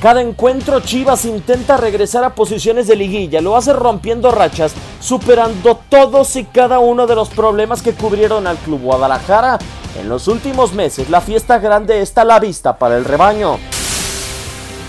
cada encuentro Chivas intenta regresar a posiciones de liguilla, lo hace rompiendo rachas, superando todos y cada uno de los problemas que cubrieron al Club Guadalajara. En los últimos meses la fiesta grande está a la vista para el rebaño.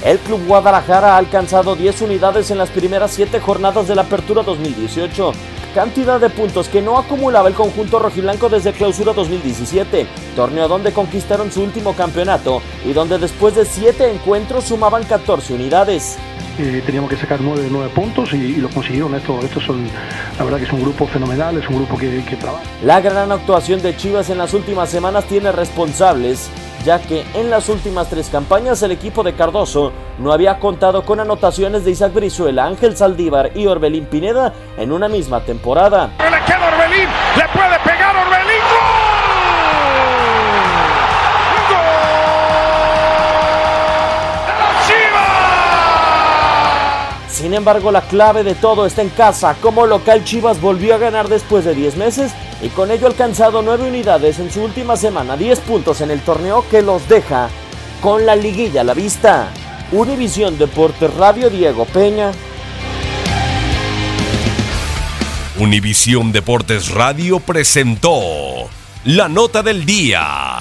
El Club Guadalajara ha alcanzado 10 unidades en las primeras 7 jornadas de la Apertura 2018 cantidad de puntos que no acumulaba el conjunto rojiblanco desde clausura 2017, torneo donde conquistaron su último campeonato y donde después de 7 encuentros sumaban 14 unidades. Eh, teníamos que sacar 9 9 puntos y, lo consiguieron. Estos, estos son, la verdad que es un grupo fenomenal, es un grupo que, que trabaja. La gran actuación de Chivas en las últimas semanas tiene responsables ya que en las últimas tres campañas el equipo de Cardoso no había contado con anotaciones de Isaac Brizuela, Ángel Saldívar y Orbelín Pineda en una misma temporada. Le queda Orbelín, le puede Sin embargo, la clave de todo está en casa. Como local, Chivas volvió a ganar después de 10 meses y con ello ha alcanzado 9 unidades en su última semana, 10 puntos en el torneo que los deja con la liguilla a la vista. Univisión Deportes Radio Diego Peña. Univisión Deportes Radio presentó la nota del día.